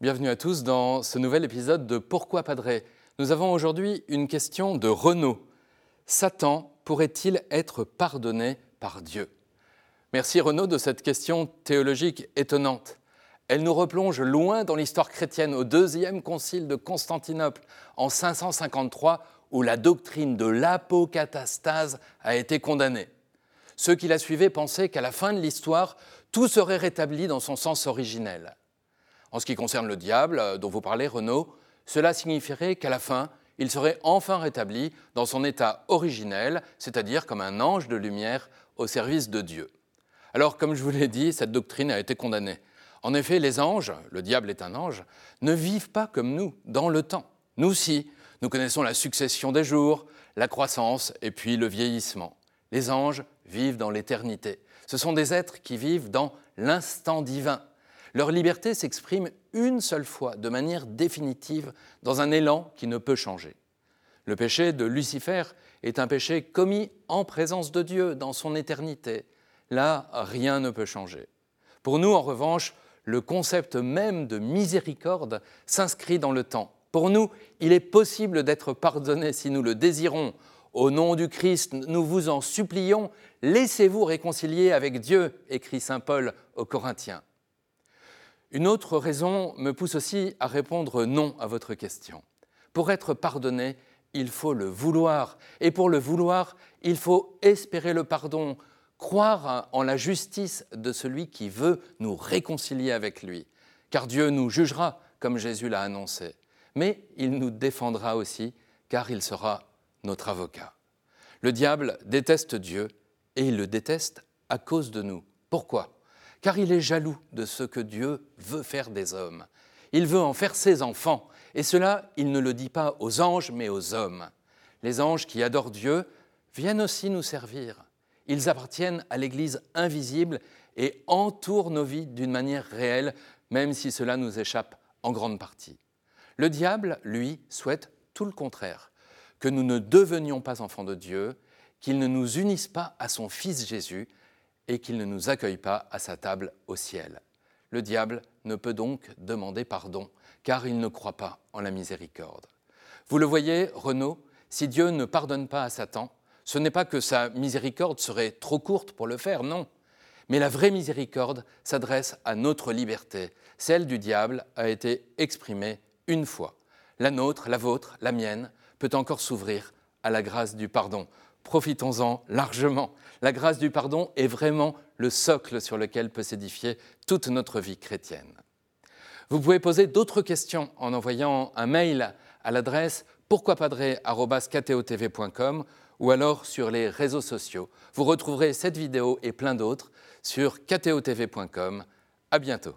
bienvenue à tous dans ce nouvel épisode de Pourquoi Padré Nous avons aujourd'hui une question de Renaud. Satan pourrait-il être pardonné par Dieu? Merci Renaud de cette question théologique étonnante. Elle nous replonge loin dans l'histoire chrétienne au deuxième concile de Constantinople en 553 où la doctrine de l'apocatastase a été condamnée. Ceux qui la suivaient pensaient qu'à la fin de l'histoire, tout serait rétabli dans son sens originel. En ce qui concerne le diable, euh, dont vous parlez, Renaud, cela signifierait qu'à la fin, il serait enfin rétabli dans son état originel, c'est-à-dire comme un ange de lumière au service de Dieu. Alors, comme je vous l'ai dit, cette doctrine a été condamnée. En effet, les anges, le diable est un ange, ne vivent pas comme nous, dans le temps. Nous si, nous connaissons la succession des jours, la croissance et puis le vieillissement. Les anges vivent dans l'éternité. Ce sont des êtres qui vivent dans l'instant divin. Leur liberté s'exprime une seule fois, de manière définitive, dans un élan qui ne peut changer. Le péché de Lucifer est un péché commis en présence de Dieu, dans son éternité. Là, rien ne peut changer. Pour nous, en revanche, le concept même de miséricorde s'inscrit dans le temps. Pour nous, il est possible d'être pardonné si nous le désirons. Au nom du Christ, nous vous en supplions, laissez-vous réconcilier avec Dieu, écrit Saint Paul aux Corinthiens. Une autre raison me pousse aussi à répondre non à votre question. Pour être pardonné, il faut le vouloir. Et pour le vouloir, il faut espérer le pardon, croire en la justice de celui qui veut nous réconcilier avec lui. Car Dieu nous jugera, comme Jésus l'a annoncé. Mais il nous défendra aussi, car il sera notre avocat. Le diable déteste Dieu, et il le déteste à cause de nous. Pourquoi? Car il est jaloux de ce que Dieu veut faire des hommes. Il veut en faire ses enfants, et cela, il ne le dit pas aux anges, mais aux hommes. Les anges qui adorent Dieu viennent aussi nous servir. Ils appartiennent à l'Église invisible et entourent nos vies d'une manière réelle, même si cela nous échappe en grande partie. Le diable, lui, souhaite tout le contraire, que nous ne devenions pas enfants de Dieu, qu'il ne nous unisse pas à son Fils Jésus et qu'il ne nous accueille pas à sa table au ciel. Le diable ne peut donc demander pardon, car il ne croit pas en la miséricorde. Vous le voyez, Renaud, si Dieu ne pardonne pas à Satan, ce n'est pas que sa miséricorde serait trop courte pour le faire, non. Mais la vraie miséricorde s'adresse à notre liberté. Celle du diable a été exprimée une fois. La nôtre, la vôtre, la mienne peut encore s'ouvrir à la grâce du pardon. Profitons-en largement. La grâce du pardon est vraiment le socle sur lequel peut s'édifier toute notre vie chrétienne. Vous pouvez poser d'autres questions en envoyant un mail à l'adresse pourquoipadré.com ou alors sur les réseaux sociaux. Vous retrouverez cette vidéo et plein d'autres sur ktotv.com. À bientôt.